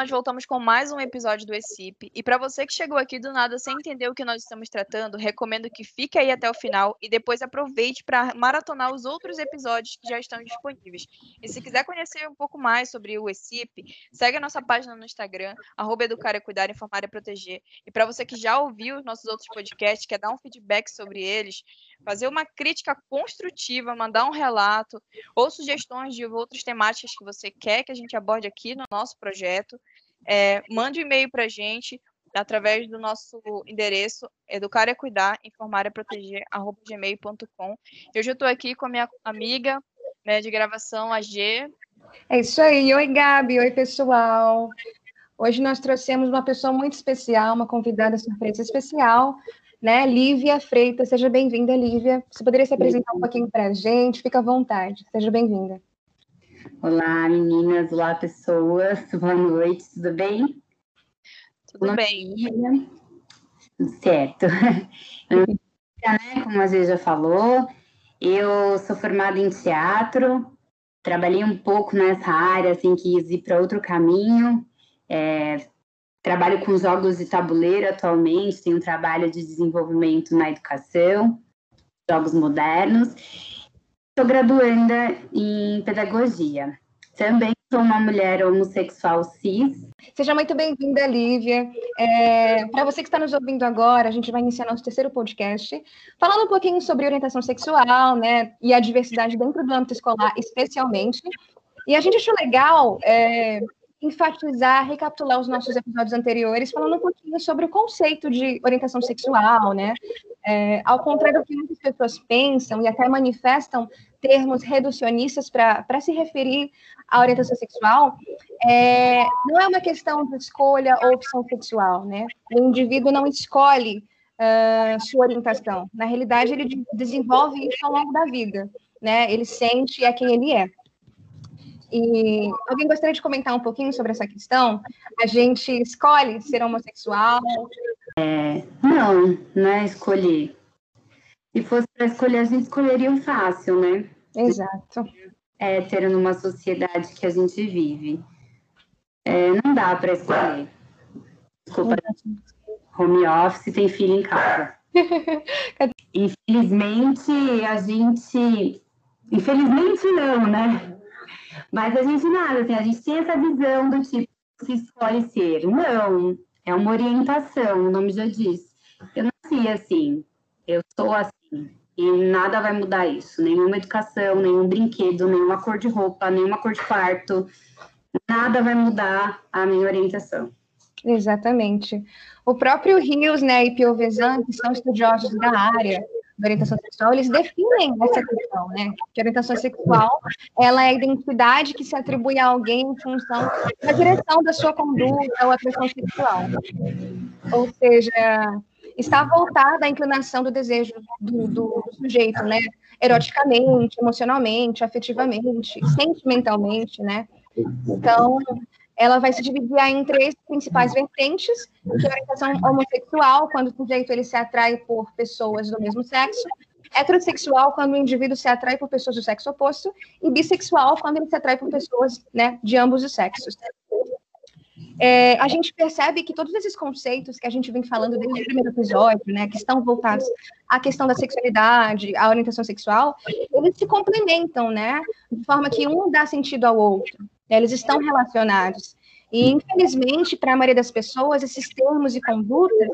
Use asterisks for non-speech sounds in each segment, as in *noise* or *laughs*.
nós voltamos com mais um episódio do ECIP. E para você que chegou aqui do nada sem entender o que nós estamos tratando, recomendo que fique aí até o final e depois aproveite para maratonar os outros episódios que já estão disponíveis. E se quiser conhecer um pouco mais sobre o ECIP, segue a nossa página no Instagram, arroba Educar e Cuidar, Informar e Proteger. E para você que já ouviu os nossos outros podcasts, quer dar um feedback sobre eles, fazer uma crítica construtiva, mandar um relato ou sugestões de outras temáticas que você quer que a gente aborde aqui no nosso projeto, é, mande um e-mail para a gente através do nosso endereço educar é cuidar, informar é proteger, arroba gmail.com. Hoje eu estou aqui com a minha amiga né, de gravação, a G. É isso aí. Oi, Gabi. Oi, pessoal. Hoje nós trouxemos uma pessoa muito especial, uma convidada surpresa especial, né? Lívia Freitas. Seja bem-vinda, Lívia. Você poderia se apresentar um pouquinho para a gente? Fica à vontade. Seja bem-vinda. Olá, meninas. Olá, pessoas. Boa noite. Tudo bem? Tudo bem. Tudo certo. *laughs* né, como a gente já falou, eu sou formada em teatro, trabalhei um pouco nessa área, assim, quis ir para outro caminho. É, trabalho com jogos de tabuleiro atualmente, tenho um trabalho de desenvolvimento na educação, jogos modernos. Estou graduanda em pedagogia. Também sou uma mulher homossexual cis. Seja muito bem-vinda, Lívia. É, Para você que está nos ouvindo agora, a gente vai iniciar nosso terceiro podcast, falando um pouquinho sobre orientação sexual, né, e a diversidade dentro do âmbito escolar, especialmente. E a gente achou legal é, enfatizar, recapitular os nossos episódios anteriores, falando um pouquinho sobre o conceito de orientação sexual, né? É, ao contrário do que muitas pessoas pensam e até manifestam termos reducionistas para se referir à orientação sexual, é, não é uma questão de escolha ou opção sexual, né? O indivíduo não escolhe uh, sua orientação. Na realidade, ele desenvolve isso ao longo da vida, né? Ele sente é quem ele é. E alguém gostaria de comentar um pouquinho sobre essa questão? A gente escolhe ser homossexual? É, não, não é escolher. Se fosse para escolher, a gente escolheria o fácil, né? Exato. É ter numa sociedade que a gente vive. É, não dá para escolher. Desculpa, home office tem filho em casa. *laughs* Infelizmente, a gente. Infelizmente, não, né? Mas a gente nada, assim, a gente tem essa visão do tipo que escolhe ser. Não, é uma orientação, o nome já diz. Eu nasci assim, eu sou assim, e nada vai mudar isso. Nenhuma educação, nenhum brinquedo, nenhuma cor de roupa, nenhuma cor de quarto, nada vai mudar a minha orientação. Exatamente. O próprio Rios né, e Piovesan, que são estudiosos da área, da orientação sexual, eles definem essa questão, né? Que a orientação sexual, ela é a identidade que se atribui a alguém em função da direção da sua conduta ou atração sexual. Ou seja, está voltada à inclinação do desejo do, do, do sujeito, né? Eroticamente, emocionalmente, afetivamente, sentimentalmente, né? Então, ela vai se dividir em três principais vertentes, que é a orientação homossexual, quando o sujeito ele se atrai por pessoas do mesmo sexo, heterossexual, quando o indivíduo se atrai por pessoas do sexo oposto, e bissexual, quando ele se atrai por pessoas né, de ambos os sexos. É, a gente percebe que todos esses conceitos que a gente vem falando desde o primeiro episódio, né, que estão voltados à questão da sexualidade, à orientação sexual, eles se complementam, né, de forma que um dá sentido ao outro. Né, eles estão relacionados. E, infelizmente, para a maioria das pessoas, esses termos e condutas,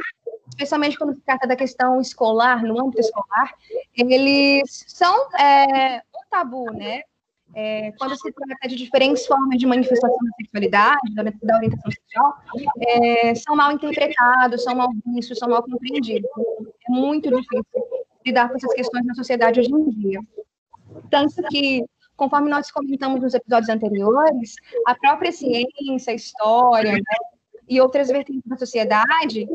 especialmente quando se trata da questão escolar, no âmbito escolar, eles são é, um tabu, né? É, quando se trata de diferentes formas de manifestação da sexualidade, da, da orientação sexual, é, são mal interpretados, são mal vistos, são mal compreendidos. É muito difícil lidar com essas questões na sociedade hoje em dia. Tanto que conforme nós comentamos nos episódios anteriores, a própria ciência, a história né, e outras vertentes da sociedade,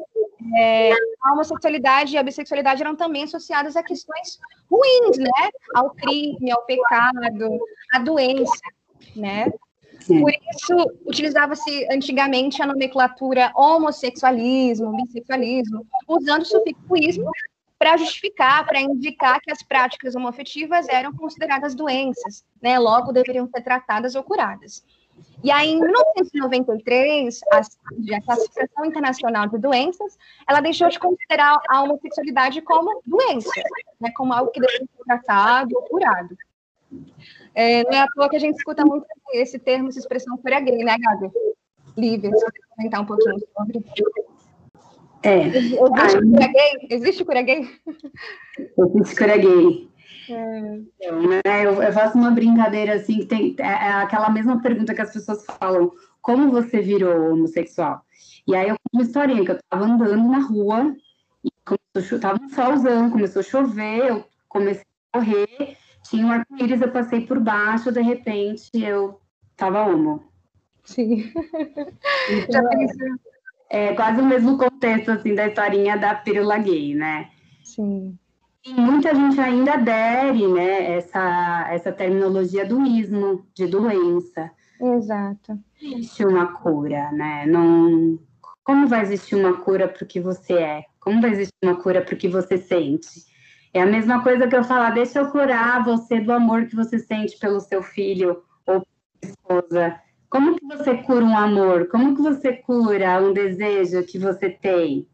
é, a homossexualidade e a bissexualidade eram também associadas a questões ruins, né? Ao crime, ao pecado, à doença, né? Por isso, utilizava-se antigamente a nomenclatura homossexualismo, bissexualismo, usando o sufixo ismo para justificar, para indicar que as práticas homoafetivas eram consideradas doenças, né? Logo deveriam ser tratadas ou curadas. E aí, em 1993, a, a Classificação Internacional de Doenças, ela deixou de considerar a homossexualidade como doença, né, como algo que deve ser tratado ou curado. É, não é à toa que a gente escuta muito esse termo, essa expressão cura gay, né, Gabi? Lívia, se você comentar um pouquinho sobre. É. Existe cura gay? Existe cura gay? Existe cura gay. É. né, eu, eu, faço uma brincadeira assim, que tem é, é, aquela mesma pergunta que as pessoas falam: como você virou homossexual? E aí eu conto uma historinha que eu tava andando na rua, e começou, tava um solzão, começou a chover, eu comecei a correr, tinha um arco-íris, eu passei por baixo, de repente eu tava homo. Sim. Então, é, é quase o mesmo contexto assim da historinha da pílula gay, né? Sim. E muita gente ainda adere, né, essa, essa terminologia do ismo, de doença. Exato. Existe uma cura, né? Não, como vai existir uma cura para o que você é? Como vai existir uma cura para o que você sente? É a mesma coisa que eu falar, deixa eu curar você do amor que você sente pelo seu filho ou esposa. Como que você cura um amor? Como que você cura um desejo que você tem?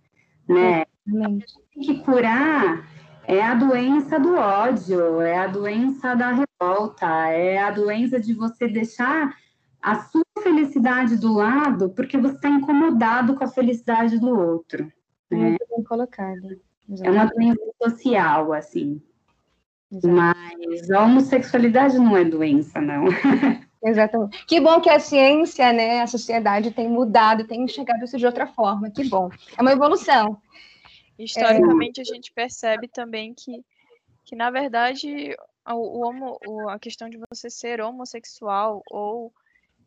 Né? Tem que curar é a doença do ódio, é a doença da revolta, é a doença de você deixar a sua felicidade do lado porque você está incomodado com a felicidade do outro. Né? Muito bem colocado. É uma doença social, assim. Exato. Mas a homossexualidade não é doença, não. *laughs* Exatamente. Que bom que a ciência, né, a sociedade tem mudado, tem enxergado isso de outra forma. Que bom. É uma evolução. Historicamente, é... a gente percebe também que, que na verdade, o, o homo, o, a questão de você ser homossexual ou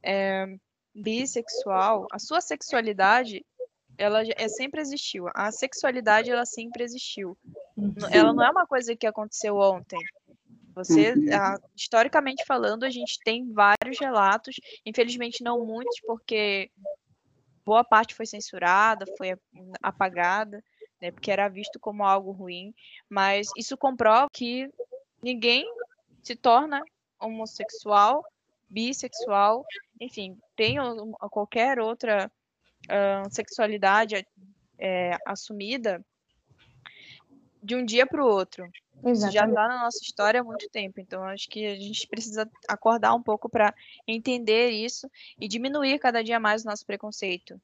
é, bissexual, a sua sexualidade, ela é, sempre existiu. A sexualidade, ela sempre existiu. Sim. Ela não é uma coisa que aconteceu ontem. Você, uhum. historicamente falando, a gente tem vários relatos, infelizmente não muitos, porque boa parte foi censurada, foi apagada, né, porque era visto como algo ruim, mas isso comprova que ninguém se torna homossexual, bissexual, enfim, tem qualquer outra uh, sexualidade é, assumida de um dia para o outro. Exatamente. Isso já está na nossa história há muito tempo, então acho que a gente precisa acordar um pouco para entender isso e diminuir cada dia mais o nosso preconceito.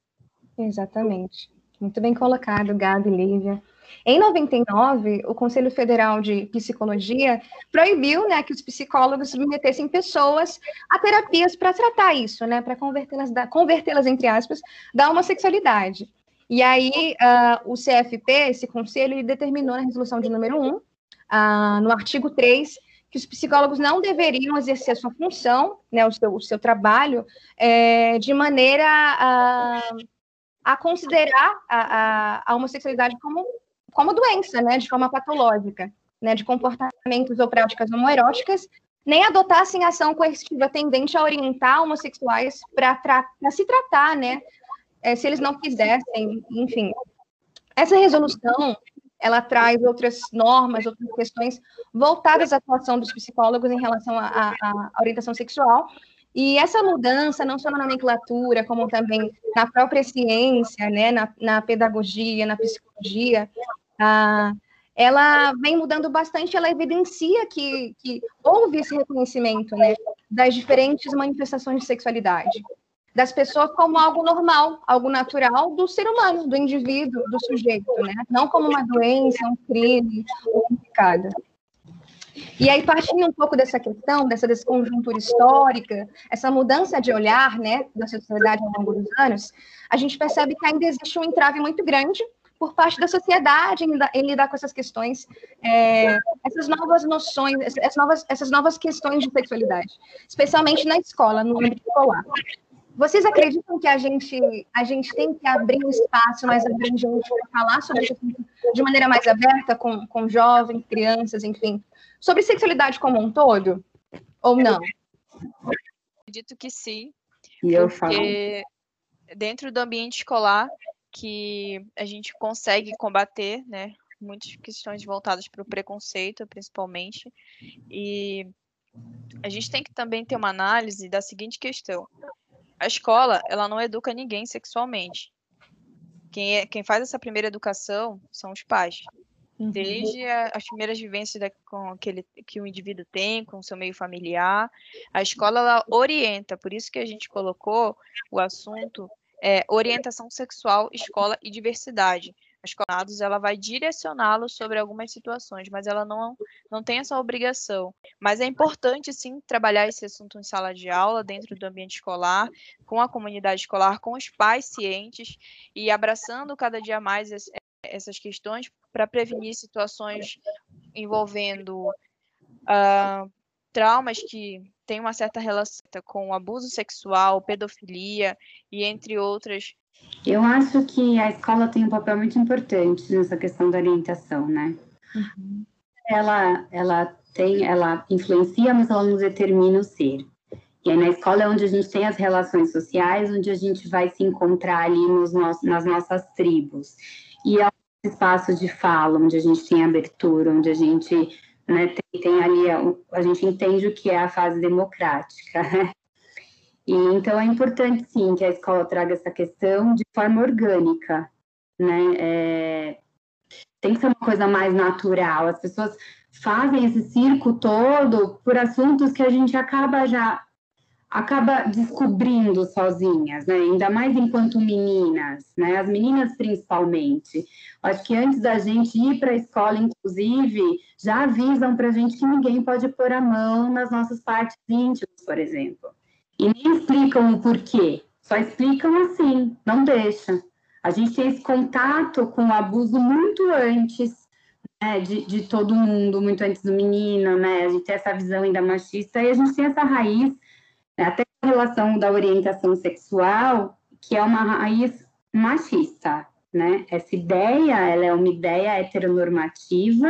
Exatamente. Muito bem colocado, Gabi, Lívia. Em 99, o Conselho Federal de Psicologia proibiu né, que os psicólogos submetessem pessoas a terapias para tratar isso, né, para convertê-las, convertê-las, entre aspas, da homossexualidade. E aí, uh, o CFP, esse conselho, ele determinou na resolução de número 1, uh, ah, no artigo 3, que os psicólogos não deveriam exercer a sua função, né, o, seu, o seu trabalho, é, de maneira uh, a considerar a, a, a homossexualidade como, como doença, né, de forma patológica, né, de comportamentos ou práticas homoeróticas, nem adotassem ação coercitiva tendente a orientar homossexuais para se tratar, né, é, se eles não quisessem, enfim. Essa resolução, ela traz outras normas, outras questões voltadas à atuação dos psicólogos em relação à orientação sexual, e essa mudança, não só na nomenclatura, como também na própria ciência, né, na, na pedagogia, na psicologia, ah, ela vem mudando bastante, ela evidencia que, que houve esse reconhecimento né, das diferentes manifestações de sexualidade, das pessoas como algo normal, algo natural do ser humano, do indivíduo, do sujeito, né? não como uma doença, um crime ou um pecado. E aí, partindo um pouco dessa questão, dessa desconjuntura histórica, essa mudança de olhar né, da sociedade ao longo dos anos, a gente percebe que ainda existe um entrave muito grande por parte da sociedade em, em lidar com essas questões, é, essas novas noções, essas novas, essas novas questões de sexualidade, especialmente na escola, no âmbito escolar. Vocês acreditam que a gente, a gente tem que abrir um espaço mais abrangente para falar sobre isso de maneira mais aberta com, com jovens, crianças, enfim, sobre sexualidade como um todo? Ou não? Acredito que sim. E eu porque falo. dentro do ambiente escolar que a gente consegue combater, né, muitas questões voltadas para o preconceito, principalmente, e a gente tem que também ter uma análise da seguinte questão: A escola, ela não educa ninguém sexualmente. Quem, é, quem faz essa primeira educação são os pais. Uhum. Desde a, as primeiras vivências da, com aquele, que o indivíduo tem, com o seu meio familiar. A escola, ela orienta, por isso que a gente colocou o assunto é, orientação sexual, escola e diversidade escolados, ela vai direcioná-los sobre algumas situações, mas ela não, não tem essa obrigação. Mas é importante, sim, trabalhar esse assunto em sala de aula, dentro do ambiente escolar, com a comunidade escolar, com os pais cientes e abraçando cada dia mais essas questões para prevenir situações envolvendo uh, traumas que têm uma certa relação com abuso sexual, pedofilia e entre outras eu acho que a escola tem um papel muito importante nessa questão da orientação, né? Uhum. Ela, ela tem, ela influencia, mas ela não determina o ser. E aí na escola é onde a gente tem as relações sociais, onde a gente vai se encontrar ali nos nas nossas tribos. E é espaço de fala, onde a gente tem abertura, onde a gente né, tem, tem ali, a, a gente entende o que é a fase democrática. Né? E, então, é importante, sim, que a escola traga essa questão de forma orgânica, né? É, tem que ser uma coisa mais natural. As pessoas fazem esse circo todo por assuntos que a gente acaba já acaba descobrindo sozinhas, né? Ainda mais enquanto meninas, né? As meninas principalmente. Acho que antes da gente ir para a escola, inclusive, já avisam para a gente que ninguém pode pôr a mão nas nossas partes íntimas, por exemplo. E nem explicam o porquê, só explicam assim, não deixa. A gente tem esse contato com o abuso muito antes né, de, de todo mundo, muito antes do menino, né? A gente tem essa visão ainda machista e a gente tem essa raiz, até em relação da orientação sexual, que é uma raiz machista, né? Essa ideia, ela é uma ideia heteronormativa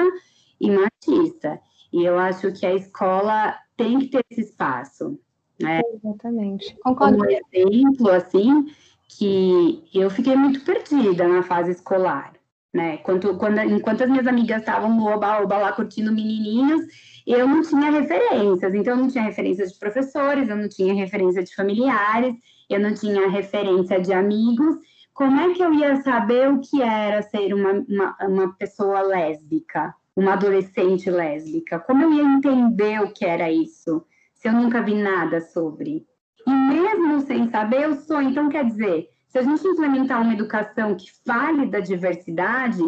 e machista. E eu acho que a escola tem que ter esse espaço, né? Exatamente. Concordo. Como exemplo, assim, que eu fiquei muito perdida na fase escolar, né? Quando, enquanto as minhas amigas estavam no oba-oba lá curtindo menininhos, eu não tinha referências, então eu não tinha referências de professores, eu não tinha referência de familiares, eu não tinha referência de amigos. Como é que eu ia saber o que era ser uma, uma, uma pessoa lésbica, uma adolescente lésbica? Como eu ia entender o que era isso? se eu nunca vi nada sobre? E mesmo sem saber, eu sou. Então, quer dizer, se a gente implementar uma educação que fale da diversidade,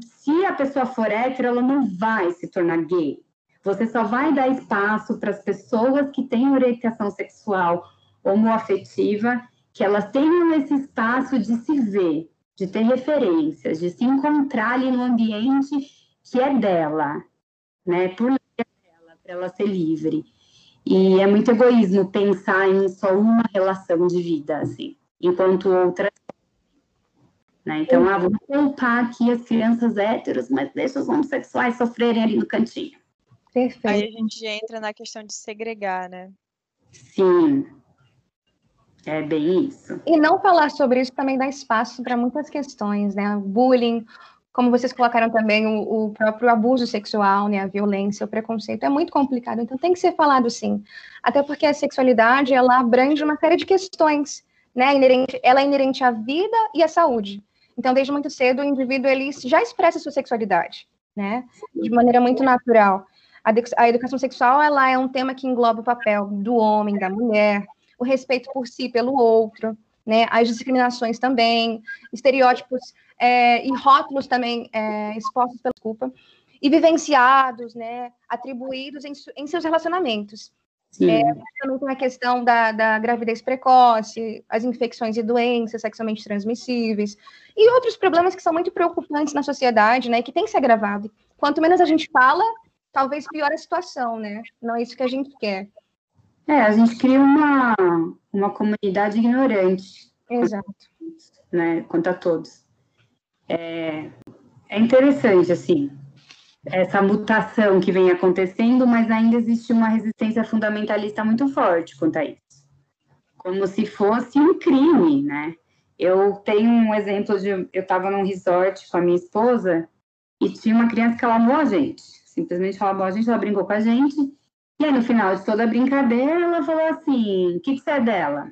se a pessoa for hétero, ela não vai se tornar gay. Você só vai dar espaço para as pessoas que têm orientação sexual homoafetiva, que elas tenham esse espaço de se ver, de ter referências, de se encontrar ali no ambiente que é dela, né? Por dela, para ela ser livre. E é muito egoísmo pensar em só uma relação de vida, assim, enquanto outras. Né? Então, ah, vamos poupar aqui as crianças héteros, mas deixa os homossexuais sofrerem ali no cantinho. Perfeito. Aí a gente entra na questão de segregar, né? Sim. É bem isso. E não falar sobre isso também dá espaço para muitas questões, né? Bullying, como vocês colocaram também, o, o, próprio abuso sexual, né, a violência, o preconceito, é muito complicado, então tem que ser falado sim. Até porque a sexualidade, ela abrange uma série de questões, né, inerente, ela é inerente à vida e à saúde. Então, desde muito cedo, o indivíduo, ele já expressa sua sexualidade, né, de maneira muito natural. A, a educação sexual, ela é um tema que engloba o papel do homem, da mulher, o respeito por si, pelo outro, né, as discriminações também, estereótipos é, e rótulos também é, expostos pela culpa, e vivenciados, né, atribuídos em, em seus relacionamentos. É, também tem a questão da, da, gravidez precoce, as infecções e doenças sexualmente transmissíveis, e outros problemas que são muito preocupantes na sociedade, né, que tem se agravado. Quanto menos a gente fala, talvez pior a situação, né? Não é isso que a gente quer. É, a gente cria uma, uma comunidade ignorante. Exato. Né, quanto a todos é, é interessante, assim, essa mutação que vem acontecendo, mas ainda existe uma resistência fundamentalista muito forte quanto a isso. Como se fosse um crime, né? Eu tenho um exemplo de. Eu estava num resort com a minha esposa e tinha uma criança que ela amou a gente. Simplesmente ela amou a gente, ela brincou com a gente. E aí, no final de toda a brincadeira, ela falou assim: o que, que você é dela?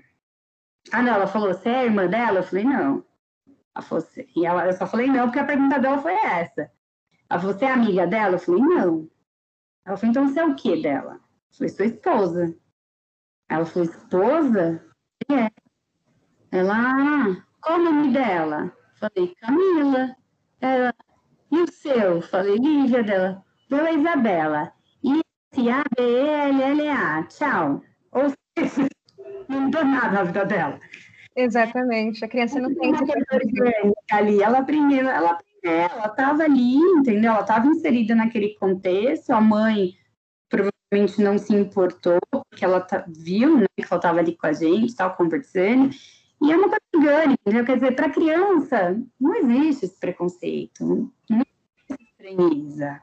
Ah, não, ela falou, você é irmã dela? Eu falei, não. Ela falou, e ela, eu só falei não, porque a pergunta dela foi essa. Falou, você é amiga dela? Eu falei, não. Ela falou, então você é o que dela? Eu falei, sua esposa. Ela falou, esposa? É. Ela, ah, qual o nome dela? Eu falei, Camila. Ela, e o seu? Eu falei, Lívia dela. Dona Isabela. E A, B, E, L, L, A. Tchau. Ou seja, *laughs* não mudou nada na vida dela. Exatamente. A criança não tem ali. Ela primeiro, ela ela estava ali, entendeu? Ela estava inserida naquele contexto. A mãe provavelmente não se importou, porque ela tá, viu né, que ela estava ali com a gente, estava conversando. E é uma coisa orgânica, entendeu? Quer dizer, para criança, não existe esse preconceito, não existe estranheza.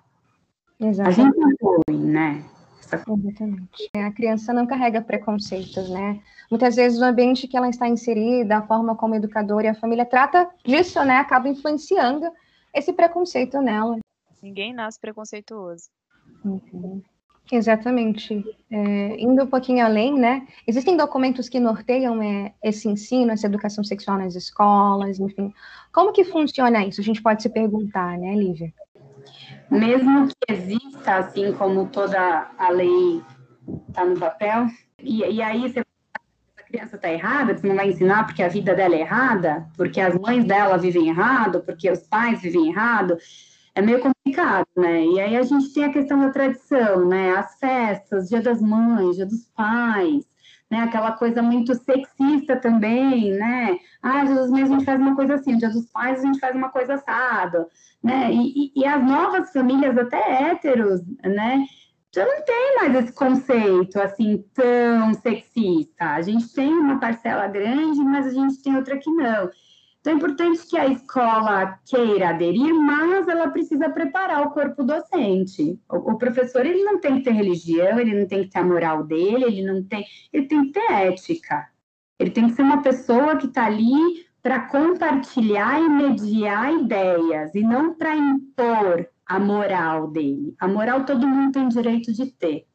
Exatamente. A gente não foi, né? Exatamente. A criança não carrega preconceitos, né? Muitas vezes o ambiente que ela está inserida, a forma como o educador e a família trata disso, né, acaba influenciando esse preconceito nela. Ninguém nasce preconceituoso. Uhum. Exatamente. É, indo um pouquinho além, né? Existem documentos que norteiam é, esse ensino, essa educação sexual nas escolas, enfim. Como que funciona isso? A gente pode se perguntar, né, Lívia? Mesmo que exista, assim como toda a lei está no papel, e, e aí você criança está errada, você não vai ensinar porque a vida dela é errada, porque as mães dela vivem errado, porque os pais vivem errado, é meio complicado, né? E aí a gente tem a questão da tradição, né? As festas, dia das mães, dia dos pais, né? Aquela coisa muito sexista também, né? Ah, dia das mães a gente faz uma coisa assim, dia dos pais a gente faz uma coisa assada, né? E, e, e as novas famílias, até héteros, né? Já não tem mais esse conceito assim tão sexista. A gente tem uma parcela grande, mas a gente tem outra que não. Então, é importante que a escola queira aderir, mas ela precisa preparar o corpo docente. O, o, professor, ele não tem que ter religião, ele não tem que ter a moral dele, ele não tem... Ele tem que ter ética. Ele tem que ser uma pessoa que está ali para compartilhar e mediar ideias, e não para impor a moral dele. A moral todo mundo tem direito de ter.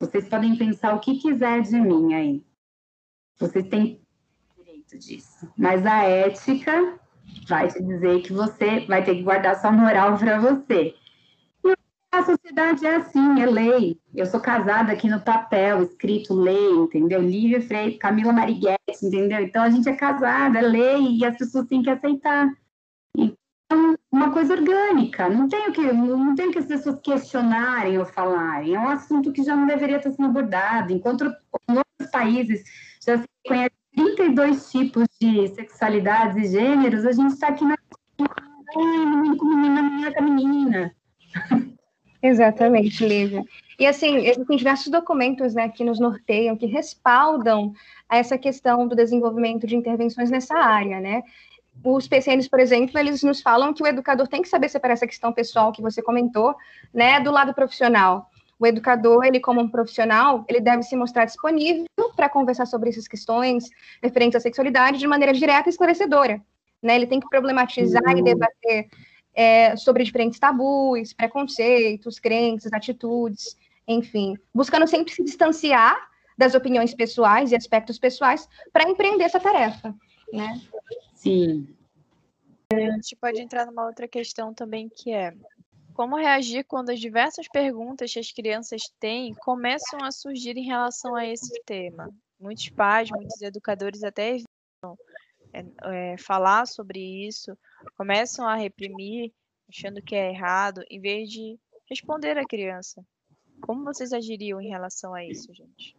Vocês podem pensar o que quiser de mim aí. Vocês têm direito disso. Mas a ética vai te dizer que você vai ter que guardar sua moral para você. E a sociedade é assim, é lei. Eu sou casada aqui no papel, escrito lei, entendeu? Lívia Freire, Camila Mariguete, entendeu? Então a gente é casada, é lei, e as pessoas têm que aceitar. Uma coisa orgânica, não tem o que, não tem que as pessoas questionarem ou falarem. É um assunto que já não deveria estar sendo abordado. Enquanto em outros países já se conhece 32 tipos de sexualidades e gêneros, a gente está aqui na. Ai, menino com menina, menina com menina. Exatamente, Lívia. E assim, existem diversos documentos né, que nos norteiam, que respaldam essa questão do desenvolvimento de intervenções nessa área, né? Os PCNs, por exemplo, eles nos falam que o educador tem que saber separar essa questão pessoal que você comentou, né, do lado profissional. O educador, ele como um profissional, ele deve se mostrar disponível para conversar sobre essas questões referentes à sexualidade de maneira direta e esclarecedora. Né? Ele tem que problematizar uhum. e debater é, sobre diferentes tabus, preconceitos, crenças, atitudes, enfim, buscando sempre se distanciar das opiniões pessoais e aspectos pessoais para empreender essa tarefa, né? Sim. A gente pode entrar numa outra questão também que é como reagir quando as diversas perguntas que as crianças têm começam a surgir em relação a esse tema? Muitos pais, muitos educadores até evitam é, é, falar sobre isso, começam a reprimir, achando que é errado, em vez de responder à criança. Como vocês agiriam em relação a isso, gente?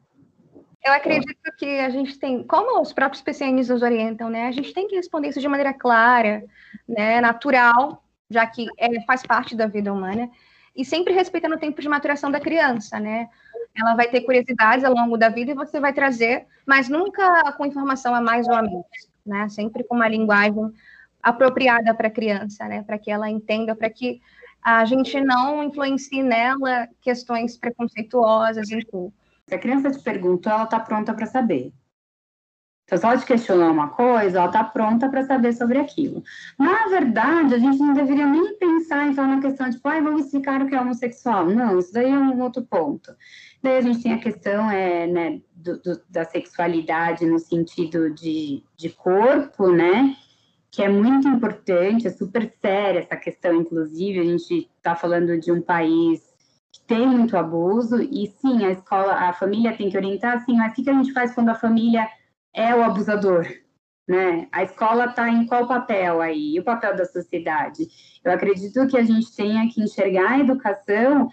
Eu acredito que a gente tem, como os próprios PCNs nos orientam, né? A gente tem que responder isso de maneira clara, né, natural, já que é, faz parte da vida humana, e sempre respeitando o tempo de maturação da criança, né? Ela vai ter curiosidades ao longo da vida e você vai trazer, mas nunca com informação a mais ou a menos, né? Sempre com uma linguagem apropriada para a criança, né? Para que ela entenda, para que a gente não influencie nela questões preconceituosas, enfim. Se a criança te perguntou, ela está pronta para saber. Então, se ela te questionar uma coisa, ela está pronta para saber sobre aquilo. Na verdade, a gente não deveria nem pensar em falar uma questão de, tipo, ah, vamos explicar o que é homossexual. Não, isso daí é um outro ponto. Daí a gente tem a questão é, né, do, do, da sexualidade no sentido de, de corpo, né? Que é muito importante, é super séria essa questão, inclusive. A gente está falando de um país tem muito abuso, e sim, a escola, a família tem que orientar, assim, mas o que a gente faz quando a família é o abusador, né? A escola está em qual papel aí? E o papel da sociedade? Eu acredito que a gente tenha que enxergar a educação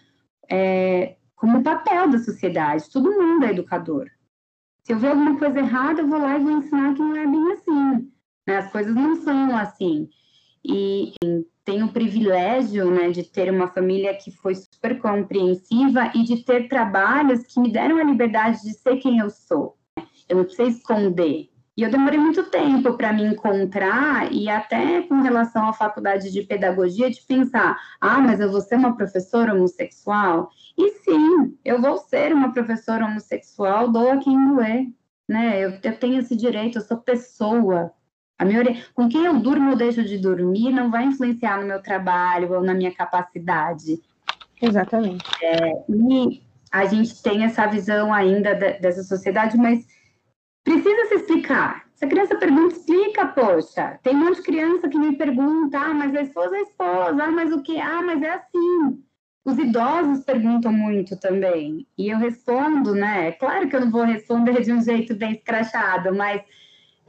é, como papel da sociedade. Todo mundo é educador. Se eu ver alguma coisa errada, eu vou lá e vou ensinar que não é bem assim. Né? As coisas não são assim. E tenho o privilégio né, de ter uma família que foi super compreensiva e de ter trabalhos que me deram a liberdade de ser quem eu sou eu não precisei esconder. E eu demorei muito tempo para me encontrar e até com relação à faculdade de pedagogia de pensar, ah, mas eu vou ser uma professora homossexual? E sim, eu vou ser uma professora homossexual, doa quem doer, né? Eu, eu tenho esse direito, eu sou pessoa. A minha, com quem eu durmo ou deixo de dormir não vai influenciar no meu trabalho ou na minha capacidade. Exatamente. É, e a gente tem essa visão ainda de, dessa sociedade, mas Precisa se explicar. Se a criança pergunta, explica, poxa. Tem um monte de criança que me pergunta, ah, mas a esposa é a esposa, ah, mas o que? Ah, mas é assim. Os idosos perguntam muito também. E eu respondo, né? Claro que eu não vou responder de um jeito bem escrachado, mas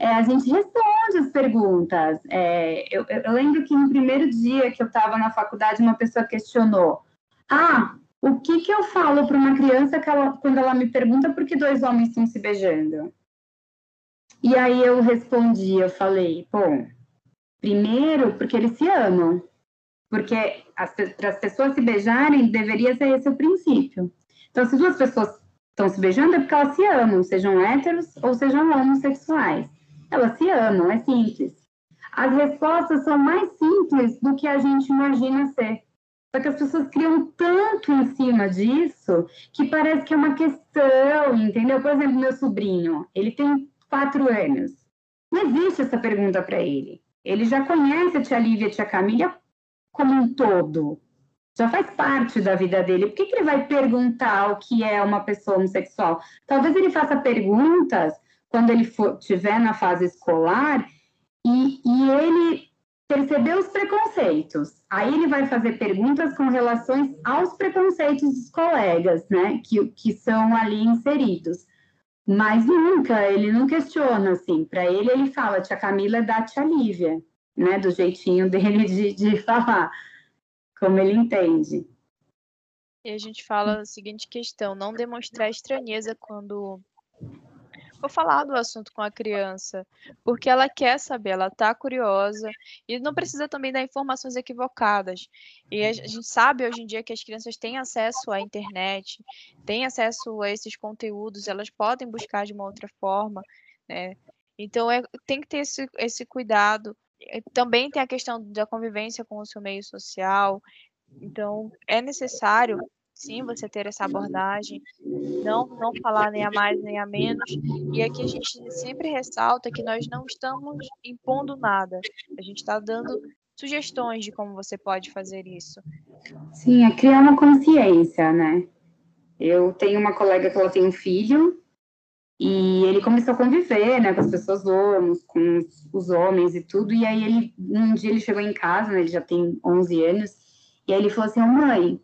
é, a gente responde as perguntas. É, eu, eu, lembro que no primeiro dia que eu estava na faculdade, uma pessoa questionou: Ah, o que, que eu falo para uma criança ela, quando ela me pergunta por que dois homens estão se beijando? E aí eu respondi, eu falei, bom, primeiro porque eles se amam, porque para as pessoas se beijarem deveria ser esse o princípio. Então, se duas pessoas estão se beijando é porque elas se amam, sejam héteros ou sejam homossexuais. Elas se amam, é simples. As respostas são mais simples do que a gente imagina ser. Só que as pessoas criam tanto em cima disso que parece que é uma questão, entendeu? Por exemplo, meu sobrinho, ele tem quatro anos. Não existe essa pergunta para ele. Ele já conhece a tia Lívia e a tia Camila como um todo. Já faz parte da vida dele. Por que, que ele vai perguntar o que é uma pessoa homossexual? Talvez ele faça perguntas quando ele for, estiver na fase escolar e, e ele perceber os preconceitos. Aí ele vai fazer perguntas com relações aos preconceitos dos colegas, né, que, que são ali inseridos. Mas nunca, ele não questiona, assim. Para ele, ele fala, tia Camila é da tia Lívia, né? Do jeitinho dele de, de falar, como ele entende. E a gente fala a seguinte questão: não demonstrar estranheza quando for falar do assunto com a criança, porque ela quer saber, ela está curiosa e não precisa também dar informações equivocadas. E a gente sabe hoje em dia que as crianças têm acesso à internet, têm acesso a esses conteúdos, elas podem buscar de uma outra forma, né? Então é, tem que ter esse, esse cuidado. Também tem a questão da convivência com o seu meio social. Então é necessário sim você ter essa abordagem, não, não falar nem a mais nem a menos. E aqui a gente sempre ressalta que nós não estamos impondo nada, a gente está dando sugestões de como você pode fazer isso. Sim, é criar uma consciência, né? Eu tenho uma colega que ela tem um filho e ele começou a conviver, né, com as pessoas homens, com os homens e tudo. E aí ele um dia ele chegou em casa, né, ele já tem 11 anos, e aí ele falou assim: oh, "Mãe,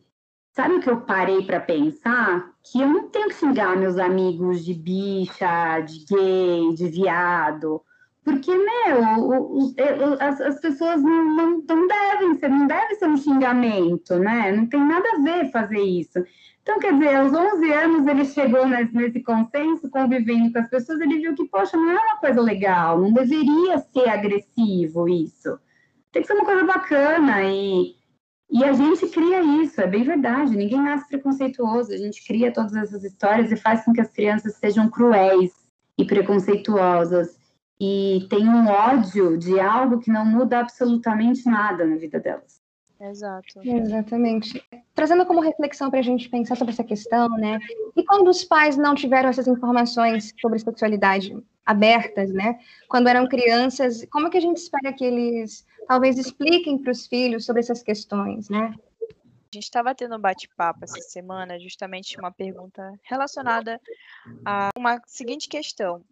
Sabe o que eu parei para pensar? Que eu não tenho que xingar meus amigos de bicha, de gay, de viado. Porque, meu, as, as pessoas não, não, não, devem ser, não deve ser um xingamento, né? Não tem nada a ver fazer isso. Então, quer dizer, aos 11 anos ele chegou nesse, nesse consenso, convivendo com as pessoas, ele viu que, poxa, não é uma coisa legal, não deveria ser agressivo isso. Tem que ser uma coisa bacana e e a gente cria isso, é bem verdade. Ninguém nasce preconceituoso. A gente cria todas essas histórias e faz com que as crianças sejam cruéis e preconceituosas e tenham ódio de algo que não muda absolutamente nada na vida delas. Exato. Exatamente. Trazendo como reflexão para a gente pensar sobre essa questão, né? E quando os pais não tiveram essas informações sobre sexualidade, abertas, né? Quando eram crianças, como é que a gente espera que eles talvez expliquem para os filhos sobre essas questões, né? A gente estava tendo um bate-papo essa semana, justamente uma pergunta relacionada a uma seguinte questão.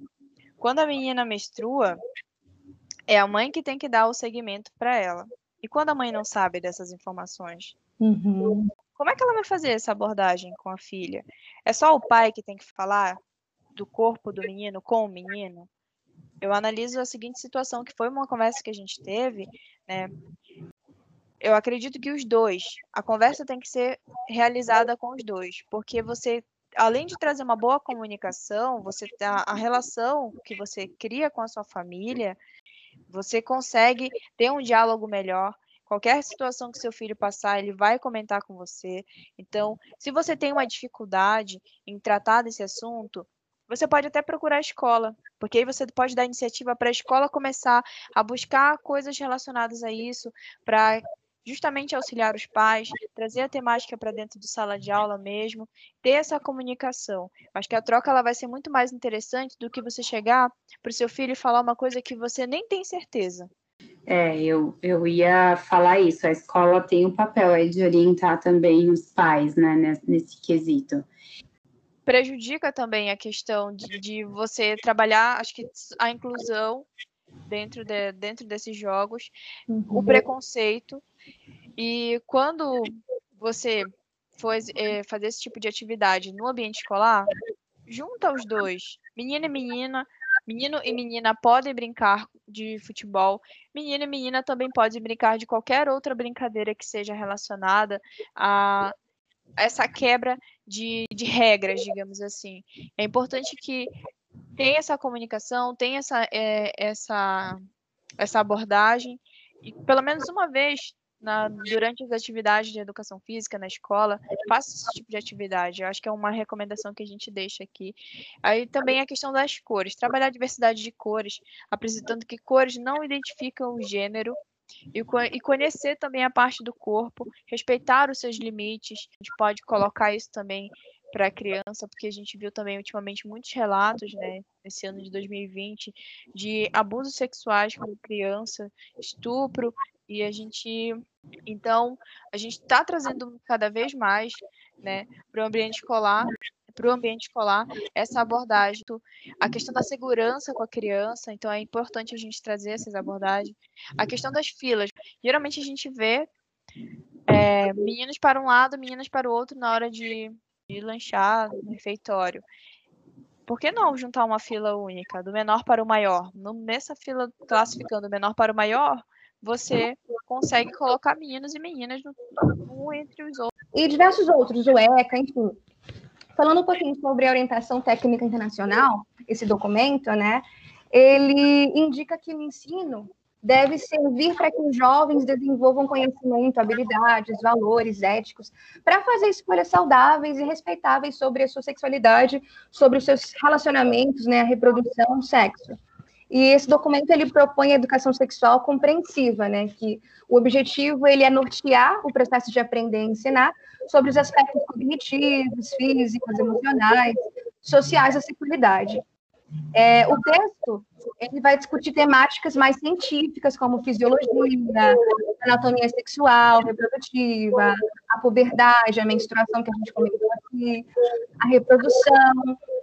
Quando a menina menstrua, é a mãe que tem que dar o segmento para ela. E quando a mãe não sabe dessas informações? Uhum. Como é que ela vai fazer essa abordagem com a filha? É só o pai que tem que falar do corpo do menino com o menino? Eu analiso a seguinte situação, que foi uma conversa que a gente teve, né? eu acredito que os dois, a conversa tem que ser realizada com os dois, porque você, além de trazer uma boa comunicação, você a, a relação que você cria com a sua família, você consegue ter um diálogo melhor. Qualquer situação que seu filho passar, ele vai comentar com você. Então, se você tem uma dificuldade em tratar desse assunto, você pode até procurar a escola, porque aí você pode dar iniciativa para a escola começar a buscar coisas relacionadas a isso, para justamente auxiliar os pais, trazer a temática para dentro de sala de aula mesmo, ter essa comunicação. Acho que a troca ela vai ser muito mais interessante do que você chegar para o seu filho e falar uma coisa que você nem tem certeza. É, eu, eu ia falar isso. A escola tem um papel aí de orientar também os pais, né, nesse, nesse quesito. Prejudica também a questão de, de você trabalhar, acho que a inclusão dentro, de, dentro desses jogos, uhum. o preconceito e quando você for é, fazer esse tipo de atividade no ambiente escolar, junta os dois, menina e menina, menino e menina podem brincar de futebol, menino e menina também podem brincar de qualquer outra brincadeira que seja relacionada a essa quebra de, de regras, digamos assim. É importante que tenha essa comunicação, tenha essa, é, essa, essa abordagem, e pelo menos uma vez na, durante as atividades de educação física na escola, faça esse tipo de atividade. Eu acho que é uma recomendação que a gente deixa aqui. Aí também a questão das cores, trabalhar a diversidade de cores, apresentando que cores não identificam o gênero, e, e conhecer também a parte do corpo, respeitar os seus limites. A gente pode colocar isso também para a criança, porque a gente viu também ultimamente muitos relatos, né, nesse ano de 2020, de abusos sexuais com criança, estupro e a gente, então, a gente está trazendo cada vez mais, né, para o ambiente escolar, para o ambiente escolar, essa abordagem, a questão da segurança com a criança, então é importante a gente trazer essas abordagens. A questão das filas, geralmente a gente vê é, meninos para um lado, meninas para o outro na hora de, de lanchar no refeitório. Por que não juntar uma fila única, do menor para o maior? Nessa fila classificando o menor para o maior, você consegue colocar meninos e meninas no, um entre os outros. E diversos outros, o ECA, enfim. Falando um pouquinho sobre a orientação técnica internacional, esse documento, né, ele indica que o ensino deve servir para que os jovens desenvolvam conhecimento, habilidades, valores éticos, para fazer escolhas saudáveis e respeitáveis sobre a sua sexualidade, sobre os seus relacionamentos, né, a reprodução, o sexo. E esse documento ele propõe a educação sexual compreensiva, né? Que o objetivo ele é nortear o processo de aprender e ensinar sobre os aspectos cognitivos, físicos, emocionais, sociais da sexualidade. É, o texto ele vai discutir temáticas mais científicas, como fisiologia, anatomia sexual, reprodutiva, a puberdade, a menstruação, que a gente comentou aqui, a reprodução,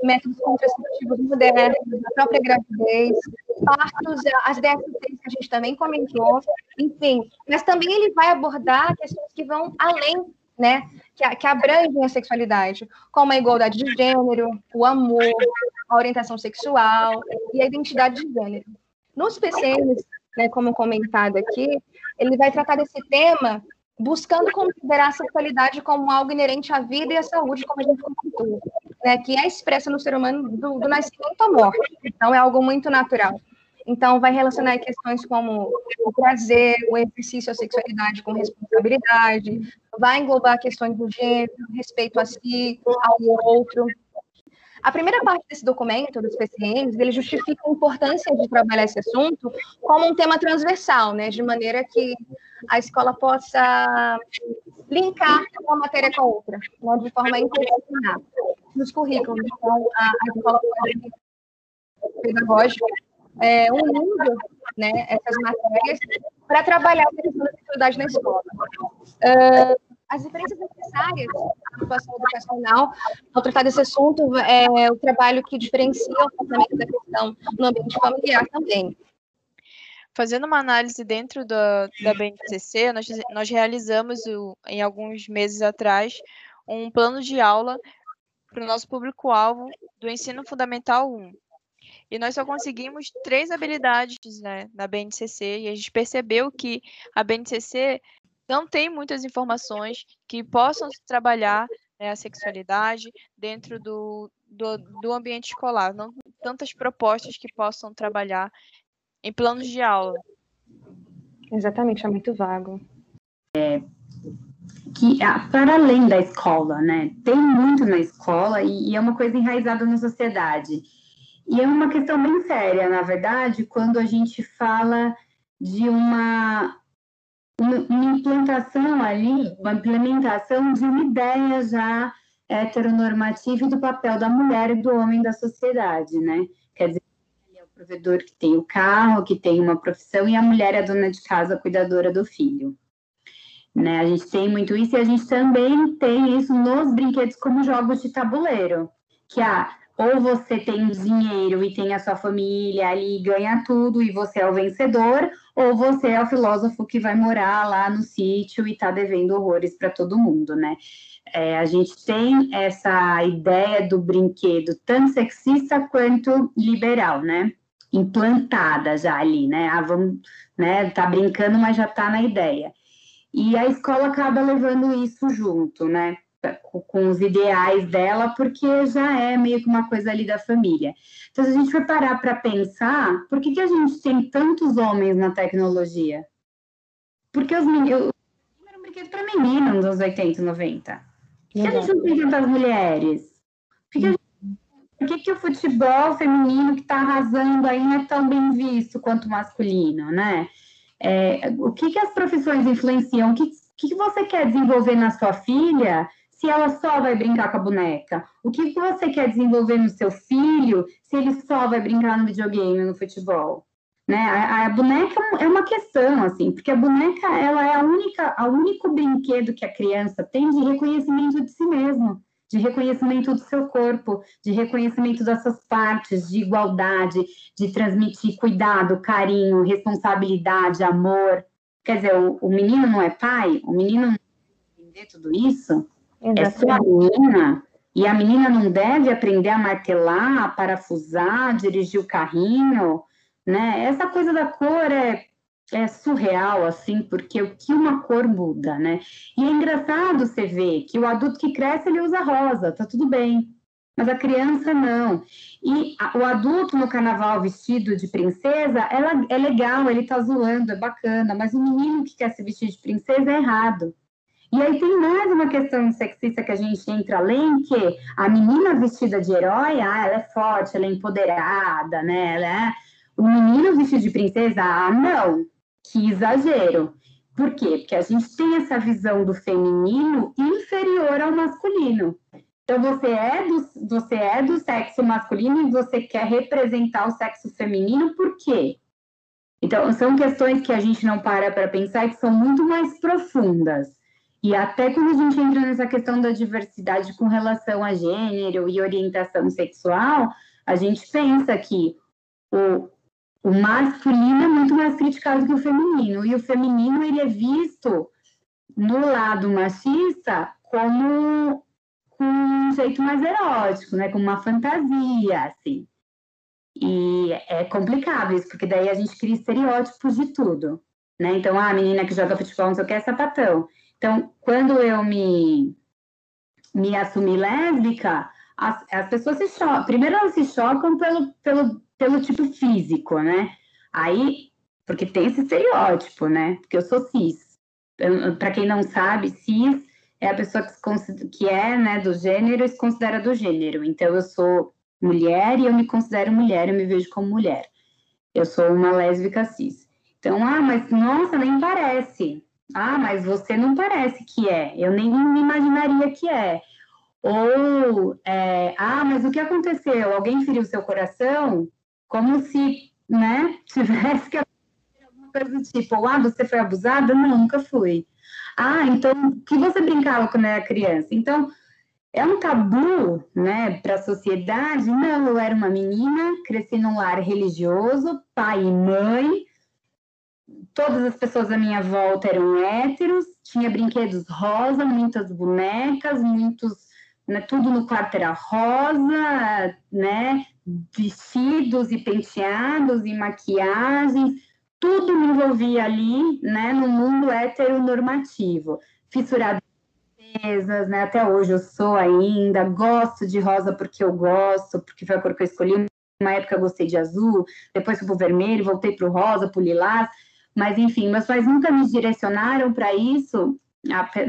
métodos contraceptivos modernos, a própria gravidez, partos, as DSTs que a gente também comentou, enfim. Mas também ele vai abordar questões que vão além né, que, que abrangem a sexualidade, como a igualdade de gênero, o amor, a orientação sexual e a identidade de gênero. Nos PCNs, né, como comentado aqui, ele vai tratar desse tema buscando considerar a sexualidade como algo inerente à vida e à saúde, como a gente comentou, né, que é expressa no ser humano do, do nascimento à morte. Então, é algo muito natural. Então, vai relacionar questões como o prazer, o exercício, a sexualidade com responsabilidade, vai englobar questões do gênero, respeito a si, ao outro. A primeira parte desse documento, dos PCNs, ele justifica a importância de trabalhar esse assunto como um tema transversal, né, de maneira que a escola possa linkar uma matéria com a outra, de forma interdisciplinar, nos currículos. Então, a, a escola pedagógica, é, unindo né, essas matérias para trabalhar a questão da sexualidade na escola. Uh, as diferenças necessárias na situação educacional ao tratar desse assunto é o trabalho que diferencia o tratamento da questão no ambiente familiar também. Fazendo uma análise dentro da, da BNCC, nós, nós realizamos, o, em alguns meses atrás, um plano de aula para o nosso público-alvo do ensino fundamental 1. E nós só conseguimos três habilidades né, na BNCC, e a gente percebeu que a BNCC não tem muitas informações que possam trabalhar né, a sexualidade dentro do, do, do ambiente escolar, não tantas propostas que possam trabalhar em planos de aula. Exatamente, é muito vago. É, que para além da escola, né? Tem muito na escola e, e, é uma coisa enraizada na sociedade. E é uma questão bem séria, na verdade, quando a gente fala de uma, uma, implantação ali, uma implementação de uma ideia já heteronormativa do papel da mulher e do homem da sociedade, né? Quer dizer, provedor que tem o carro, que tem uma profissão, e a mulher é a dona de casa, cuidadora do filho. Né? A gente tem muito isso, e a gente também tem isso nos brinquedos como jogos de tabuleiro, que ah, ou você tem dinheiro e tem a sua família ali ganha tudo, e você é o vencedor, ou você é o filósofo que vai morar lá no sítio e está devendo horrores para todo mundo, né? É, a gente tem essa ideia do brinquedo tanto sexista quanto liberal, né? implantada já ali, né? Ah, vamos, né? Tá brincando, mas já tá na ideia. E a escola acaba levando isso junto, né? Com os ideais dela, porque já é meio que uma coisa ali da família. Então, se a gente for parar para pensar, por que, que a gente tem tantos homens na tecnologia? Porque os meninos. Era um brinquedo para menino nos anos 80 e 90. Por que a gente não tem tantas mulheres? Por que gente por que, que o futebol feminino que está arrasando aí não é tão bem visto quanto o masculino, né? É, o que, que as profissões influenciam? O que, que você quer desenvolver na sua filha se ela só vai brincar com a boneca? O que, você quer desenvolver no seu filho se ele só vai brincar no videogame, no futebol? Né? A, a, boneca é uma questão, assim, porque a boneca ela é a única, a único brinquedo que a criança tem de reconhecimento de si mesmo de reconhecimento do seu corpo, de reconhecimento das suas partes, de igualdade, de transmitir cuidado, carinho, responsabilidade, amor. Quer dizer, o, o menino não é pai, o menino não entender tudo isso, Exatamente. é sua menina, e a menina não deve aprender a martelar, a parafusar, dirigir o carrinho, né? Essa coisa da cor é é surreal, assim, porque o que uma cor muda, né? E é engraçado você ver que o adulto que cresce, ele usa rosa, tá tudo bem. Mas a criança não. E a, o adulto no carnaval vestido de princesa, ela, é legal, ele tá zoando, é bacana, mas o menino que quer se vestir de princesa é errado. E aí tem mais uma questão sexista que a gente entra além, que a menina vestida de herói, ah, ela é forte, ela é empoderada, né? Ela é... O menino vestido de princesa, ah, não que exagero. Por quê? Porque a gente tem essa visão do feminino inferior ao masculino. Então você é do, você é do sexo masculino e você quer representar o sexo feminino, por quê? Então, são questões que a gente não para para pensar e que são muito mais profundas. E até quando a gente entra nessa questão da diversidade com relação a gênero e orientação sexual, a gente pensa que o, o masculino é muito mais criticado que o feminino, e o feminino ele é visto no lado machista como com um jeito mais erótico, né, como uma fantasia, assim. E é complicado isso, porque daí a gente cria estereótipos de tudo, né? Então, ah, a menina que joga futebol não sei o que é sapatão. Então, quando eu me, me assumi lésbica, as, as pessoas se chocam. Primeiro, elas se chocam pelo, pelo pelo tipo físico, né? Aí, porque tem esse estereótipo, né? Porque eu sou cis. Para quem não sabe, cis é a pessoa que, que é né, do gênero e se considera do gênero. Então, eu sou mulher e eu me considero mulher, eu me vejo como mulher. Eu sou uma lésbica cis. Então, ah, mas nossa, nem parece. Ah, mas você não parece que é. Eu nem me imaginaria que é. Ou, é, ah, mas o que aconteceu? Alguém feriu seu coração? como se, né, *laughs* tivesse que alguma coisa do tipo, ah, você foi abusada? Não, nunca fui. Ah, então, que você brincava quando era criança? Então, é um tabu, né, para a sociedade? Não, eu era uma menina, cresci num lar religioso, pai e mãe, todas as pessoas à minha volta eram héteros, tinha brinquedos rosa, muitas bonecas, muitos, né, tudo no quarto era rosa, né, vestidos e penteados e maquiagens, tudo me envolvia ali, né, no mundo heteronormativo, fissurado mesas, né, até hoje eu sou ainda, gosto de rosa porque eu gosto, porque foi a cor que eu escolhi, uma época eu gostei de azul, depois fui pro vermelho, voltei pro rosa, pro lilás, mas, enfim, meus pais nunca me direcionaram para isso,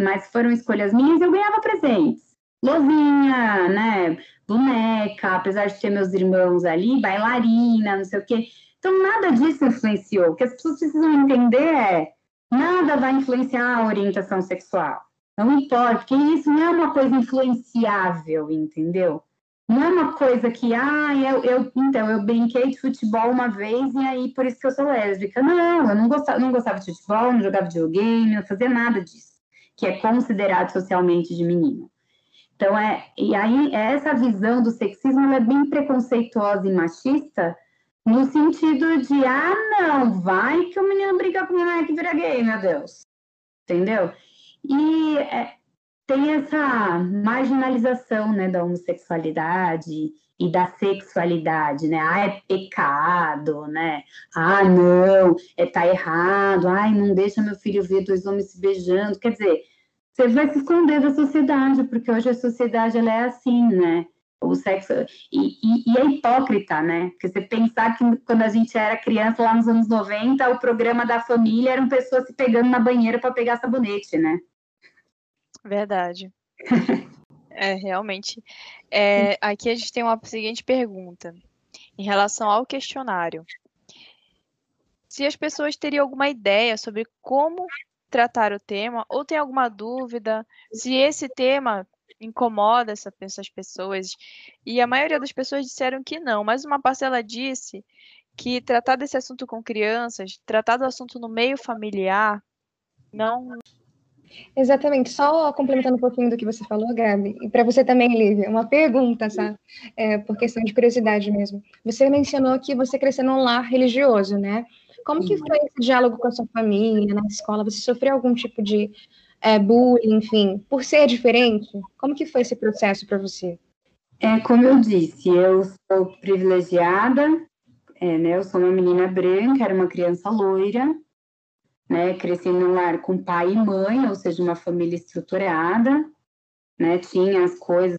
mas foram escolhas minhas e eu ganhava presentes. Lozinha, né? Boneca, apesar de ter meus irmãos ali, bailarina, não sei o quê. Então, nada disso influenciou. O que as pessoas precisam entender é: nada vai influenciar a orientação sexual. Não importa, porque isso não é uma coisa influenciável, entendeu? Não é uma coisa que, ah, eu, eu, então, eu brinquei de futebol uma vez e aí por isso que eu sou lésbica. Não, eu não gostava, não gostava de futebol, não jogava videogame, não fazia nada disso, que é considerado socialmente de menino. Então, é, e aí, essa visão do sexismo é bem preconceituosa e machista, no sentido de, ah, não, vai que o menino briga com o menino que vira gay, meu Deus. Entendeu? E é, tem essa marginalização né, da homossexualidade e da sexualidade, né? Ah, é pecado, né? Ah, não, é tá errado. Ai, não deixa meu filho ver dois homens se beijando. Quer dizer, você vai se esconder da sociedade, porque hoje a sociedade ela é assim, né? O sexo e, e, e é hipócrita, né? Porque você pensar que quando a gente era criança lá nos anos 90, o programa da família eram pessoas se pegando na banheira para pegar sabonete, né? Verdade. *laughs* É, realmente. É, aqui a gente tem uma seguinte pergunta em relação ao questionário. Se as pessoas teriam alguma ideia sobre como tratar o tema, ou tem alguma dúvida, se esse tema incomoda essa, essas pessoas. E a maioria das pessoas disseram que não, mas uma parcela disse que tratar desse assunto com crianças, tratar do assunto no meio familiar, não Exatamente, só complementando um pouquinho do que você falou, Gabi, e para você também, Lívia, uma pergunta, tá? É, por questão de curiosidade mesmo. Você mencionou que você cresceu num lar religioso, né? Como que foi esse diálogo com a sua família, na escola? Você sofreu algum tipo de é, bullying, enfim, por ser diferente? Como que foi esse processo para você? É, como eu disse, eu sou privilegiada, é, né? Eu sou uma menina branca, era uma criança loira, né? Cresci num lar com pai e mãe, ou seja, uma família estruturada, né? Tinha as coisas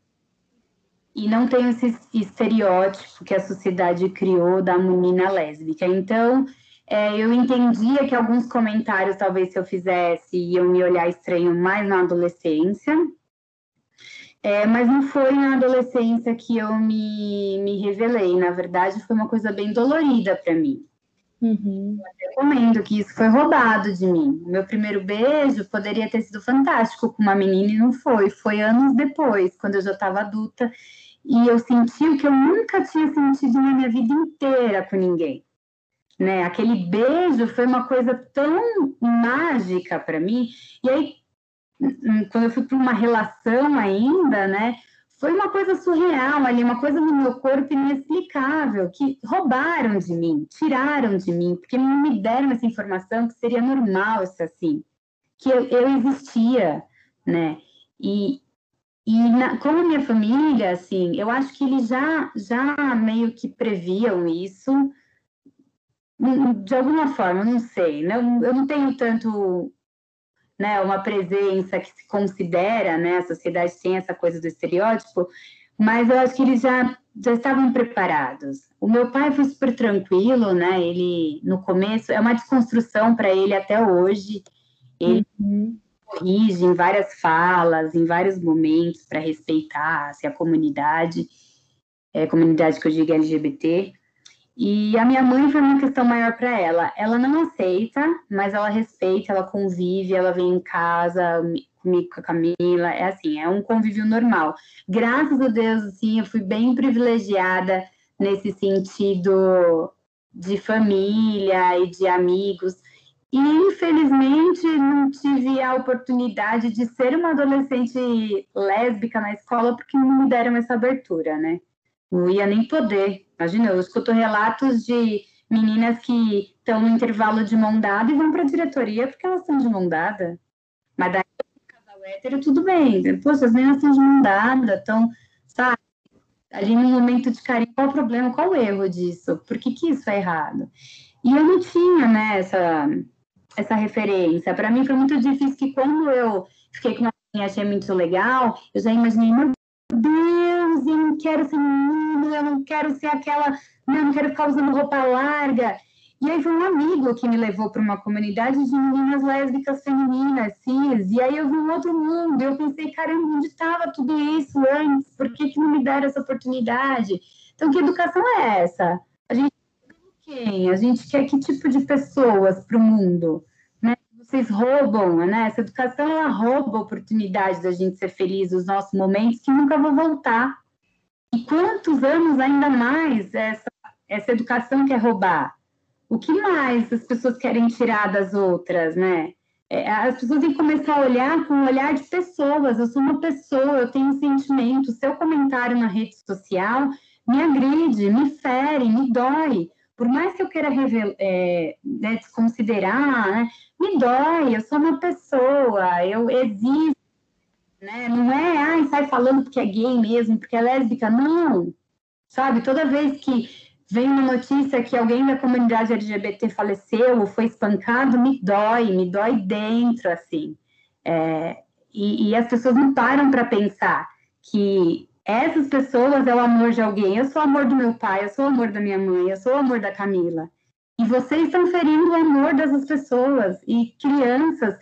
e não tem esse estereótipo que a sociedade criou da menina lésbica. Então, é, eu entendia que alguns comentários, talvez se eu fizesse, iam me olhar estranho mais na adolescência, é, mas não foi na adolescência que eu me, me revelei. Na verdade, foi uma coisa bem dolorida para mim. Uhum. Eu recomendo que isso foi roubado de mim. Meu primeiro beijo poderia ter sido fantástico com uma menina e não foi. Foi anos depois, quando eu já estava adulta, e eu senti o que eu nunca tinha sentido na minha vida inteira com ninguém. Né? Aquele beijo foi uma coisa tão mágica para mim. E aí, hum, quando eu fui para uma relação ainda, né? Foi uma coisa surreal ali, uma coisa no meu corpo inexplicável, que roubaram de mim, tiraram de mim, porque não me deram essa informação que seria normal isso assim, que eu, eu existia, né? E, e na, como minha família, assim, eu acho que eles já, já meio que previam isso, de alguma forma, não sei, não, eu não tenho tanto né, uma presença que se considera, né, a sociedade tem essa coisa do estereótipo, mas eu acho que eles já, já estavam preparados. O meu pai foi super tranquilo, né, ele, no começo, é uma desconstrução para ele até hoje, ele uhum. corrige em várias falas, em vários momentos, para respeitar assim, a comunidade, é, comunidade que eu digo LGBT, e a minha mãe foi uma questão maior para ela. Ela não aceita, mas ela respeita, ela convive, ela vem em casa comigo, com a Camila. É assim, é um convívio normal. Graças a Deus, assim, eu fui bem privilegiada nesse sentido de família e de amigos. E, infelizmente, não tive a oportunidade de ser uma adolescente lésbica na escola, porque não me deram essa abertura, né? Não ia nem poder. Imagina, eu escuto relatos de meninas que estão no intervalo de mão dada e vão para a diretoria porque elas estão de mão dada. Mas daí, casal hétero, tudo bem. Poxa, as meninas estão de mão dada, estão, sabe? Ali no momento de carinho, qual o problema, qual o erro disso? Por que, que isso é errado? E eu não tinha, né, essa, essa referência. Para mim foi muito difícil que quando eu fiquei com uma e achei muito legal, eu já imaginei, meu Deus, eu não quero ser menino, eu não quero ser aquela, não, não quero ficar usando roupa larga. E aí foi um amigo que me levou para uma comunidade de meninas lésbicas femininas, cis, e aí eu vi um outro mundo, eu pensei, caramba, onde estava tudo isso antes? Por que, que não me deram essa oportunidade? Então, que educação é essa? A gente quem? A gente quer que tipo de pessoas para o mundo? Né? Vocês roubam, né? Essa educação, ela rouba a oportunidade da gente ser feliz, os nossos momentos que nunca vão voltar. E quantos anos ainda mais essa, essa educação quer roubar? o que mais as pessoas querem tirar das outras, né? É, as pessoas têm que começar a olhar com o olhar de pessoas. Eu sou uma pessoa, eu tenho sentimento. Seu comentário na rede social me agride, me fere, me dói. Por mais que eu queira revelar, é, né, desconsiderar, né, me dói. Eu sou uma pessoa, eu existo. Né? Não é, ai, sai falando porque é gay mesmo, porque é lésbica. Não. Sabe, toda vez que vem uma notícia que alguém da comunidade LGBT faleceu ou foi espancado, me dói, me dói dentro, assim. É, e, e, as pessoas não param para pensar que essas pessoas é o amor de alguém. Eu sou o amor do meu pai, eu sou o amor da minha mãe, eu sou o amor da Camila. E vocês estão ferindo o amor dessas pessoas e crianças.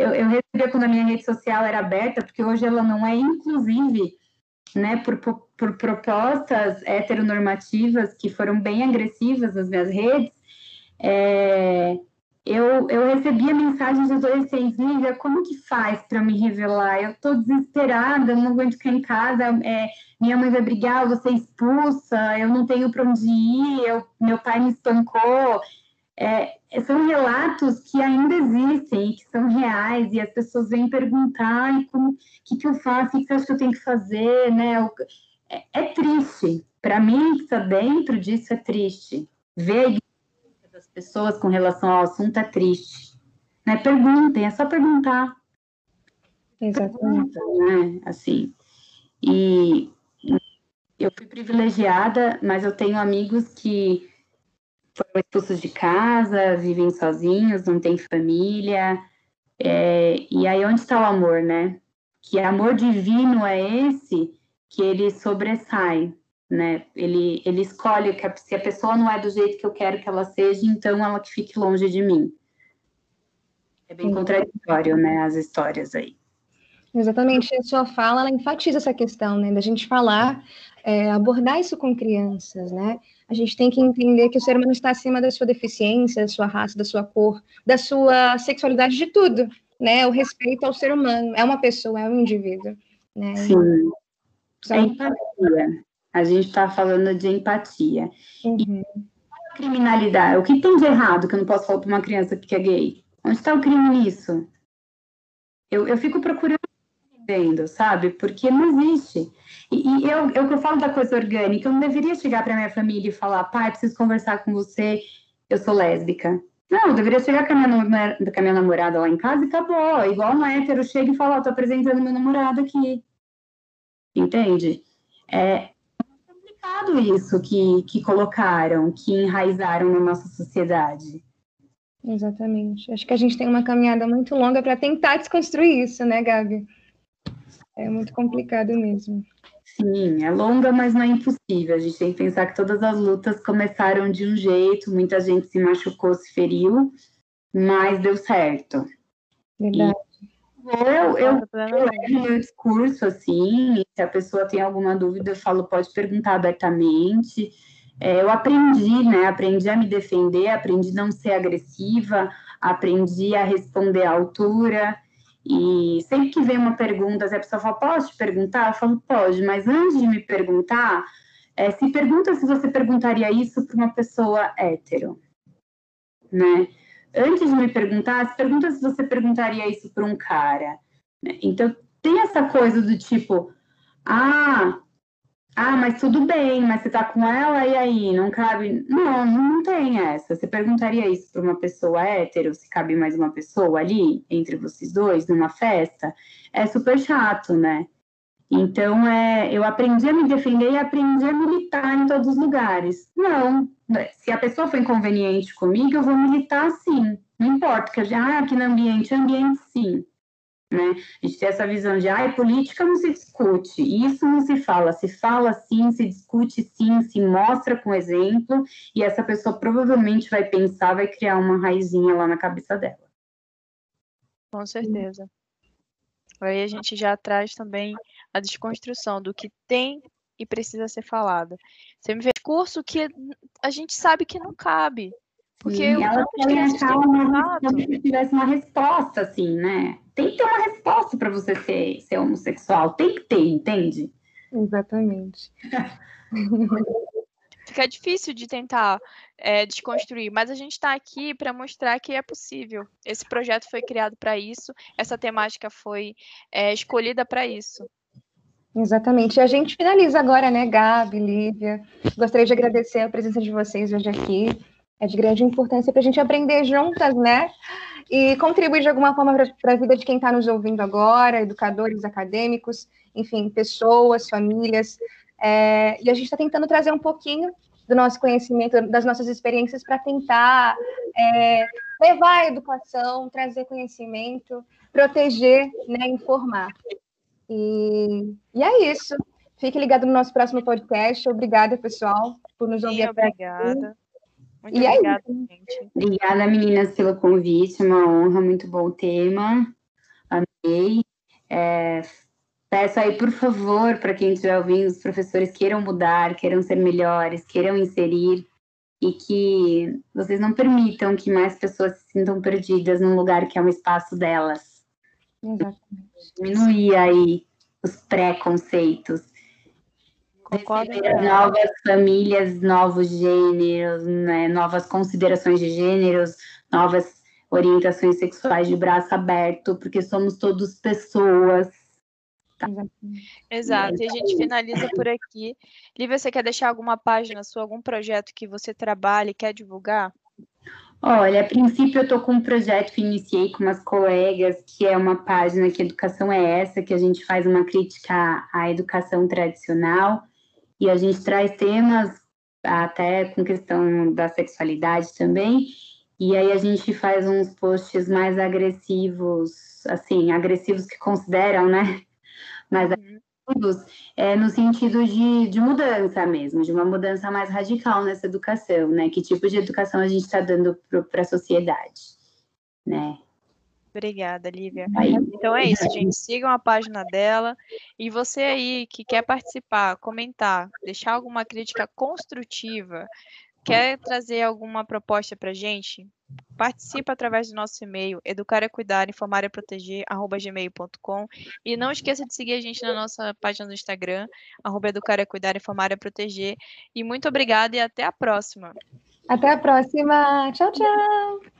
Eu, eu recebia quando a minha rede social era aberta, porque hoje ela não é, inclusive, né, por, por, por, propostas heteronormativas que foram bem agressivas nas minhas redes, é, eu, eu recebia mensagens de adolescentes, Lívia, como que faz para me revelar? Eu estou desesperada, eu não aguento ficar em casa, é, minha mãe vai brigar, vou ser expulsa, eu não tenho para onde ir, eu, meu pai me espancou, é, são relatos que ainda existem, que são reais, e as pessoas vêm perguntar, e como, o que, que eu faço, o que você acha que eu tenho que fazer, né? É, é triste, para mim, que está dentro disso, é triste. Ver a ignorância das pessoas com relação ao assunto é triste. Né? Perguntem, é só perguntar. Exatamente. Né? Assim, e eu fui privilegiada, mas eu tenho amigos que foram expulsos de casa, vivem sozinhos, não têm família. É, e aí, onde está o amor, né? Que amor divino é esse que ele sobressai, né? Ele, ele escolhe que a, se a pessoa não é do jeito que eu quero que ela seja, então ela que fique longe de mim. É bem contraditório, né? As histórias aí. Exatamente, a sua fala, ela enfatiza essa questão, né, da gente falar, é, abordar isso com crianças, né, a gente tem que entender que o ser humano está acima da sua deficiência, da sua raça, da sua cor, da sua sexualidade, de tudo, né? O respeito ao ser humano, é uma pessoa, é um indivíduo. Né? Sim. Então, é empatia. A gente está falando de empatia. Uhum. E criminalidade, o que tem de errado que eu não posso falar para uma criança que é gay? Onde está o crime nisso? Eu, eu fico procurando vendo, sabe? Porque não existe. E, e eu, eu que eu falo da coisa orgânica, eu não deveria chegar para minha família e falar, pai, preciso conversar com você, eu sou lésbica. Não, eu deveria chegar com a, minha, com a minha namorada lá em casa e acabou. Igual um hétero chega e fala, ó, tô apresentando meu namorado aqui. Entende? É complicado isso que, que colocaram, que enraizaram na nossa sociedade. Exatamente. Acho que a gente tem uma caminhada muito longa para tentar desconstruir isso, né, Gabi? É muito complicado mesmo. Sim, é longa, mas não é impossível. A gente tem que pensar que todas as lutas começaram de um jeito, muita gente se machucou, se feriu, mas deu certo. Verdade. E eu, eu, eu levo meu discurso assim, se a pessoa tem alguma dúvida, eu falo, pode perguntar abertamente. É, eu aprendi, né? Aprendi a me defender, aprendi a não ser agressiva, aprendi a responder à altura. E sempre que vem uma pergunta, a pessoa fala, posso te perguntar? Eu falo, pode, mas antes de me perguntar, é, se pergunta se você perguntaria isso para uma pessoa hétero, né? Antes de me perguntar, se pergunta se você perguntaria isso para um cara. Né? Então, tem essa coisa do tipo, ah, ah, mas tudo bem, mas você tá com ela e aí, não cabe? Não, não tem essa. Você perguntaria isso para uma pessoa hétero, se cabe mais uma pessoa ali, entre vocês dois, numa festa? É super chato, né? Então, é, eu aprendi a me defender e aprendi a militar em todos os lugares. Não, se a pessoa for inconveniente comigo, eu vou militar sim. Não importa, que eu já, ah, aqui no ambiente, ambiente sim. Né? A gente tem essa visão de, ah, política não se discute, isso não se fala, se fala sim, se discute sim, se mostra com exemplo, e essa pessoa provavelmente vai pensar, vai criar uma raizinha lá na cabeça dela. Com certeza. Aí a gente já traz também a desconstrução do que tem e precisa ser falado. Você me vê discurso que a gente sabe que não cabe. Porque Sim, ela quer achar uma, como se tivesse uma resposta, assim, né? Tem que ter uma resposta para você ser, ser homossexual. Tem que ter, entende? Exatamente. *laughs* Fica difícil de tentar é, desconstruir, mas a gente está aqui para mostrar que é possível. Esse projeto foi criado para isso, essa temática foi é, escolhida para isso. Exatamente. E a gente finaliza agora, né, Gabi, Lívia? Gostaria de agradecer a presença de vocês hoje aqui é de grande importância para a gente aprender juntas, né? E contribuir de alguma forma para a vida de quem está nos ouvindo agora, educadores, acadêmicos, enfim, pessoas, famílias. É, e a gente está tentando trazer um pouquinho do nosso conhecimento, das nossas experiências, para tentar é, levar a educação, trazer conhecimento, proteger, né, informar. E, e é isso. Fique ligado no nosso próximo podcast. Obrigada, pessoal, por nos ouvir. Sim, obrigada. Muito e obrigada, aí? gente. Obrigada, meninas, pelo convite. Uma honra, muito bom o tema. Amei. É, peço aí, por favor, para quem estiver ouvindo, os professores queiram mudar, queiram ser melhores, queiram inserir e que vocês não permitam que mais pessoas se sintam perdidas num lugar que é um espaço delas. Exatamente. Diminuir aí os preconceitos Concordo. novas famílias, novos gêneros, né, novas considerações de gêneros, novas orientações sexuais de braço aberto, porque somos todos pessoas. Tá? Exato, e a gente finaliza por aqui. Lívia, você quer deixar alguma página sua, algum projeto que você trabalhe, quer divulgar? Olha, a princípio eu estou com um projeto que iniciei com umas colegas, que é uma página que Educação é Essa, que a gente faz uma crítica à educação tradicional e a gente traz temas até com questão da sexualidade também, e aí a gente faz uns posts mais agressivos, assim, agressivos que consideram, né? *laughs* Mais uhum. agressivos, é, no sentido de, de mudança mesmo, de uma mudança mais radical nessa educação, né? Que tipo de educação a gente está dando para a sociedade, né? Obrigada, Lívia. Então é isso, gente. Sigam a página dela. E você aí que quer participar, comentar, deixar alguma crítica construtiva, quer trazer alguma proposta para gente, participa através do nosso e-mail, educar é cuidar, informar é proteger, arroba gmail.com. E não esqueça de seguir a gente na nossa página do Instagram, arroba educar é cuidar, informar é proteger. E muito obrigada e até a próxima. Até a próxima. Tchau, tchau.